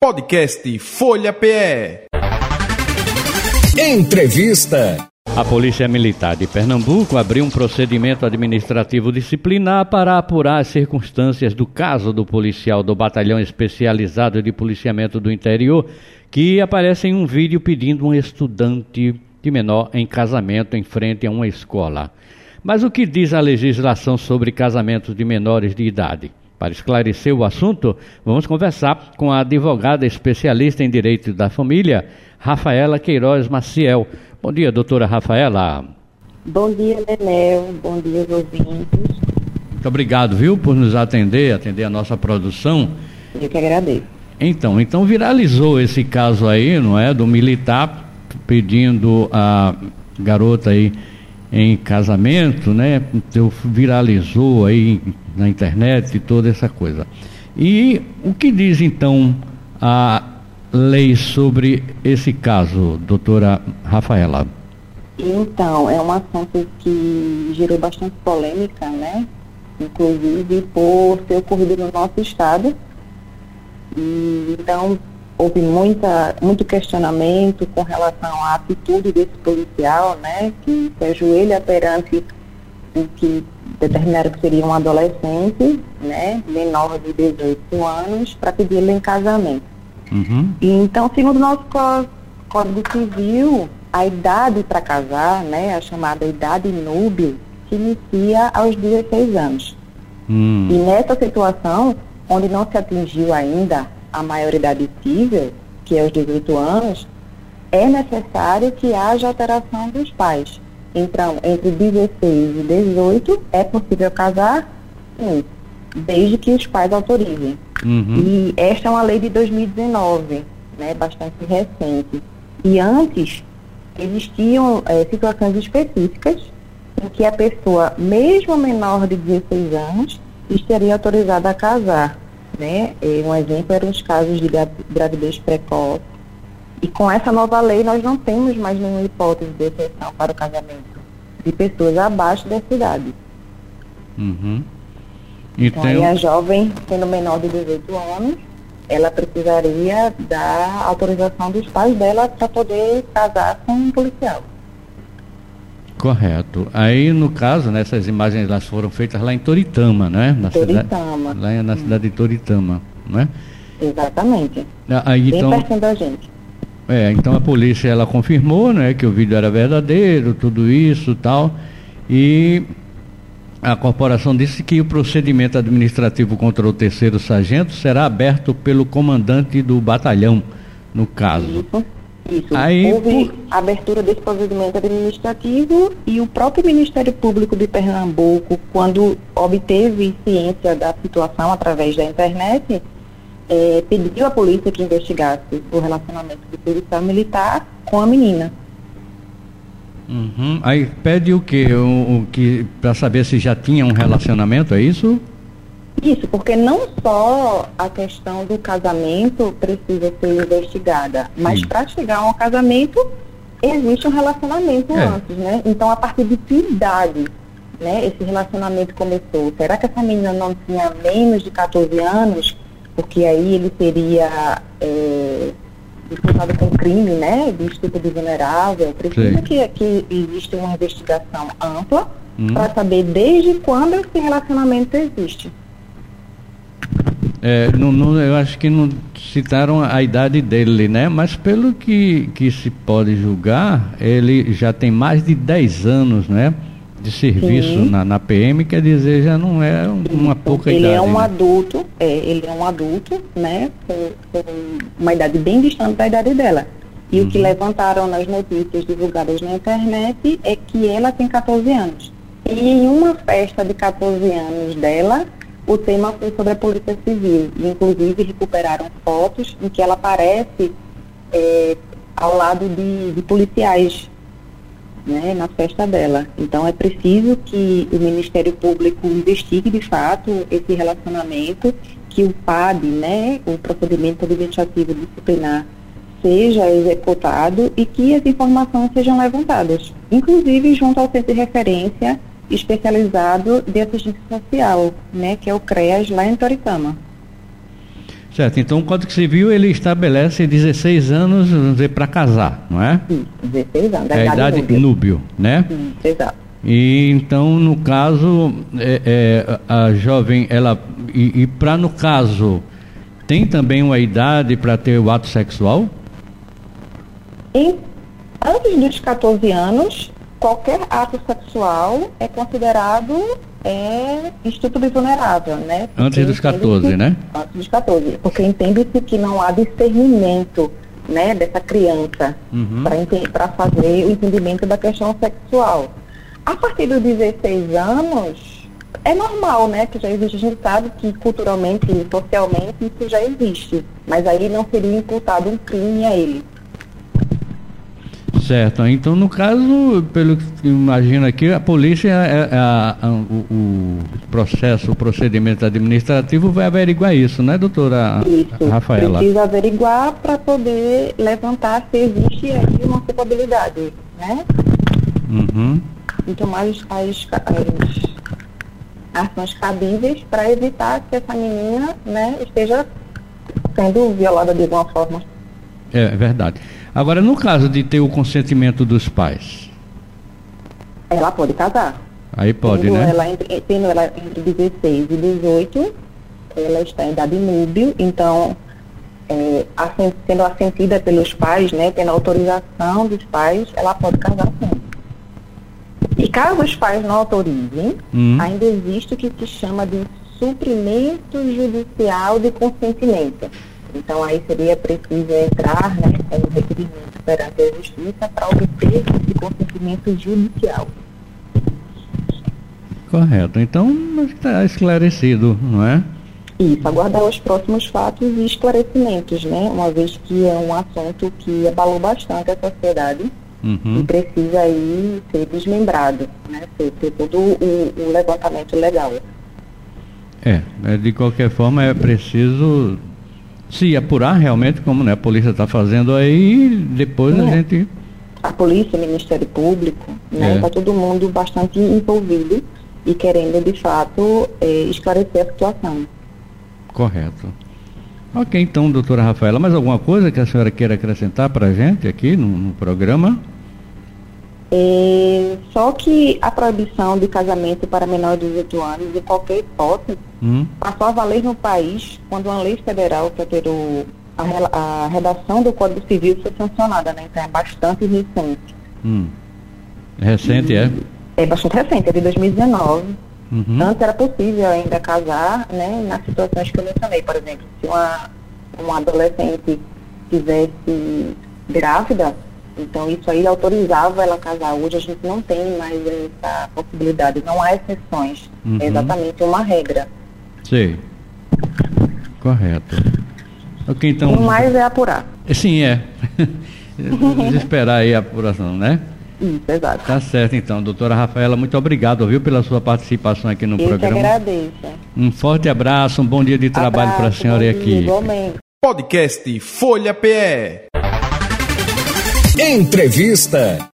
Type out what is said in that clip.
Podcast Folha PE. Entrevista. A Polícia Militar de Pernambuco abriu um procedimento administrativo disciplinar para apurar as circunstâncias do caso do policial do Batalhão Especializado de Policiamento do Interior, que aparece em um vídeo pedindo um estudante de menor em casamento em frente a uma escola. Mas o que diz a legislação sobre casamentos de menores de idade? Para esclarecer o assunto, vamos conversar com a advogada especialista em direito da família, Rafaela Queiroz Maciel. Bom dia, doutora Rafaela. Bom dia, Lenel. Bom dia, ouvintes. Muito obrigado, viu, por nos atender, atender a nossa produção. Eu que agradeço. Então, então viralizou esse caso aí, não é, do militar pedindo a garota aí em casamento, né? Então, viralizou aí na internet e toda essa coisa. E o que diz então a lei sobre esse caso, doutora Rafaela? Então, é um assunto que gerou bastante polêmica, né? Inclusive por ter ocorrido no nosso estado. E, então, houve muita, muito questionamento com relação à atitude desse policial, né? Que se ajoelha perante o que determinaram que seria um adolescente, né, menor de 18 anos, para pedi-lo em casamento. Uhum. E, então, segundo o nosso Código Civil, a idade para casar, né, a chamada idade núbil, se inicia aos 16 anos. Hum. E nessa situação, onde não se atingiu ainda a maioridade civil, que é os 18 anos, é necessário que haja alteração dos pais. Então, entre 16 e 18 é possível casar? Sim, desde que os pais autorizem. Uhum. E esta é uma lei de 2019, né, bastante recente. E antes existiam é, situações específicas em que a pessoa, mesmo menor de 16 anos, estaria autorizada a casar. Né? E um exemplo eram os casos de gravidez precoce, e com essa nova lei, nós não temos mais nenhuma hipótese de exceção para o casamento de pessoas abaixo dessa idade. Uhum. Então, a jovem, sendo menor de 18 anos, ela precisaria da autorização dos pais dela para poder casar com um policial. Correto. Aí, no caso, né, essas imagens elas foram feitas lá em Toritama, né? Na Toritama. Cidade, lá na cidade de Toritama, né? Exatamente. Aí, Bem então, pertinho da gente. É, então a polícia ela confirmou, né, que o vídeo era verdadeiro, tudo isso, tal, e a corporação disse que o procedimento administrativo contra o terceiro sargento será aberto pelo comandante do batalhão, no caso. Isso. Isso. Aí, Houve por... abertura desse procedimento administrativo e o próprio Ministério Público de Pernambuco, quando obteve ciência da situação através da internet, é, pediu à polícia que investigasse o relacionamento do policial militar com a menina. Uhum. Aí pede o quê? O, o que para saber se já tinha um relacionamento, é isso? Isso, porque não só a questão do casamento precisa ser investigada, mas para chegar a um casamento existe um relacionamento é. antes, né? Então a partir de que idade, né, esse relacionamento começou? Será que essa menina não tinha menos de 14 anos? porque aí ele seria é, disputado com crime, né, de estupro de vulnerável. Precisa que, que exista uma investigação ampla hum. para saber desde quando esse relacionamento existe. É, não, não, eu acho que não citaram a idade dele, né? Mas pelo que, que se pode julgar, ele já tem mais de 10 anos, né? de serviço na, na, PM, quer dizer, já não é uma pouca ele idade. Ele é um né? adulto, é, ele é um adulto, né, com, com, uma idade bem distante da idade dela. E uhum. o que uhum. levantaram nas notícias divulgadas na internet é que ela tem 14 anos. E em uma festa de 14 anos dela, o tema foi sobre a Polícia Civil. E, inclusive, recuperaram fotos em que ela aparece é, ao lado de, de policiais né, na festa dela. Então é preciso que o Ministério Público investigue de fato esse relacionamento, que o PAD, né, o procedimento administrativo disciplinar, seja executado e que as informações sejam levantadas, inclusive junto ao centro de referência especializado de assistência social, né, que é o CREAS lá em Toritama. Certo, então o Código Civil ele estabelece 16 anos para casar, não é? Isso, 16 anos. É a idade núbio, núbio né? Isso, exato. E então, no caso, é, é, a jovem, ela. E, e para no caso, tem também uma idade para ter o ato sexual? Em, antes dos 14 anos, qualquer ato sexual é considerado é, estupro vulnerável, né? Porque antes dos 14, né? Antes dos 14, porque entende-se que não há discernimento né, dessa criança uhum. para fazer o entendimento da questão sexual. A partir dos 16 anos, é normal, né, que já existe, a gente sabe que culturalmente e socialmente isso já existe, mas aí não seria imputado um crime a ele. Certo. Então, no caso, pelo que imagino aqui, a polícia, a, é, é a, a, o, o, processo, o procedimento administrativo vai averiguar isso, né, doutora isso, Rafaela? Precisa averiguar para poder levantar se existe aí uma culpabilidade, né? Uhum. E tomar as, as, as ações cabíveis para evitar que essa menina né, esteja sendo violada de alguma forma. É, é verdade. Agora, no caso de ter o consentimento dos pais? Ela pode casar. Aí pode, tendo né? Ela entre, tendo ela entre 16 e 18, ela está em idade núbio, então, é, sendo assentida pelos pais, né, tendo autorização dos pais, ela pode casar sim. E caso os pais não autorizem, hum. ainda existe o que se chama de suprimento judicial de consentimento. Então, aí seria preciso entrar né, com um requerimento perante a Justiça para obter esse consentimento judicial. Correto. Então, está esclarecido, não é? Isso, aguardar os próximos fatos e esclarecimentos, né? Uma vez que é um assunto que abalou bastante a sociedade uhum. e precisa aí ser desmembrado, né? Ter, ter todo o, o levantamento legal. É, é, de qualquer forma é preciso se apurar realmente, como né, a polícia está fazendo aí, depois é. a gente. A polícia, o Ministério Público, né? Está é. todo mundo bastante envolvido e querendo de fato é, esclarecer a situação. Correto. Ok, então, doutora Rafaela, mais alguma coisa que a senhora queira acrescentar para a gente aqui no, no programa? É, só que a proibição de casamento para menores de 18 anos, em qualquer hipótese, hum. passou a valer no país quando uma lei federal que alterou a, a redação do Código Civil foi sancionada, né? Então é bastante recente. Hum. Recente, e, é? É bastante recente, é de 2019. Uhum. Antes era possível ainda casar, né? Nas situações que eu mencionei, por exemplo, se uma, uma adolescente estivesse grávida, então isso aí autorizava ela casar. Hoje a gente não tem mais essa possibilidade, não há exceções. Uhum. É exatamente uma regra. Sim. Correto. Ok, então. O mais é apurar. Sim, é. esperar aí a apuração, né? Isso, exato. Tá certo, então. Doutora Rafaela, muito obrigado, viu, pela sua participação aqui no Eu programa. Eu agradeço. Um forte abraço, um bom dia de trabalho para a senhora e aqui. Igualmente. Podcast Folha PE. Entrevista.